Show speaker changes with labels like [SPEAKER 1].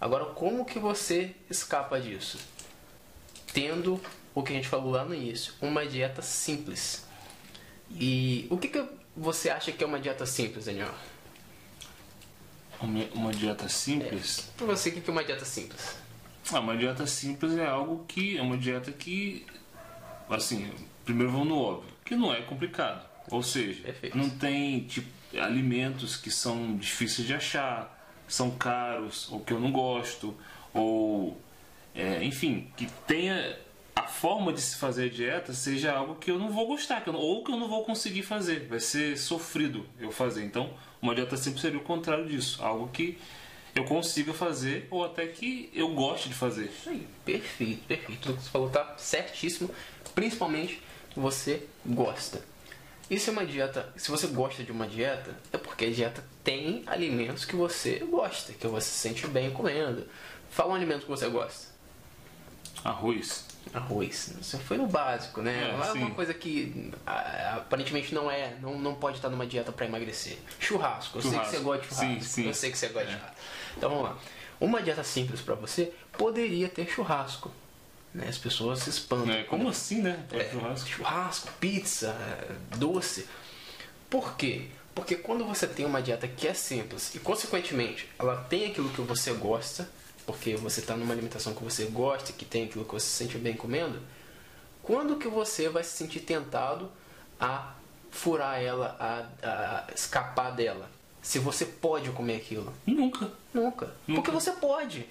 [SPEAKER 1] Agora, como que você escapa disso? Tendo o que a gente falou lá no início, uma dieta simples. E o que, que você acha que é uma dieta simples, Daniel?
[SPEAKER 2] Uma, dieta simples?
[SPEAKER 1] É. Pra você, o que, que é uma dieta simples?
[SPEAKER 2] Ah, uma dieta simples é algo que é uma dieta que, assim, primeiro vamos no óbvio, que não é complicado. Ou seja,
[SPEAKER 1] Perfeito.
[SPEAKER 2] não tem tipo, alimentos que são difíceis de achar, são caros, ou que eu não gosto, ou é, enfim, que tenha a forma de se fazer dieta seja algo que eu não vou gostar, que ou que eu não vou conseguir fazer. Vai ser sofrido eu fazer. Então, uma dieta simples seria o contrário disso, algo que eu consiga fazer ou até que eu goste de fazer.
[SPEAKER 1] Isso aí, perfeito, perfeito. Tudo que você falou tá certíssimo. Principalmente você gosta. Isso é uma dieta. Se você gosta de uma dieta, é porque a dieta tem alimentos que você gosta, que você se sente bem comendo. Fala um alimento que você gosta.
[SPEAKER 2] Arroz.
[SPEAKER 1] Arroz. Você foi no básico, né?
[SPEAKER 2] É,
[SPEAKER 1] Não é uma coisa que aparentemente não é, não, não pode estar numa dieta para emagrecer. Churrasco. Eu sei que você gosta de churrasco.
[SPEAKER 2] Sim, sim.
[SPEAKER 1] Eu sei que você gosta de churrasco. Então vamos lá. Uma dieta simples para você poderia ter churrasco. Né? As pessoas se espantam.
[SPEAKER 2] É, como assim, né?
[SPEAKER 1] É,
[SPEAKER 2] churrasco.
[SPEAKER 1] churrasco, pizza, é, doce. Por quê? Porque quando você tem uma dieta que é simples e, consequentemente, ela tem aquilo que você gosta, porque você está numa alimentação que você gosta, que tem aquilo que você se sente bem comendo, quando que você vai se sentir tentado a furar ela, a, a escapar dela? Se você pode comer aquilo.
[SPEAKER 2] Nunca.
[SPEAKER 1] Nunca. Porque você pode.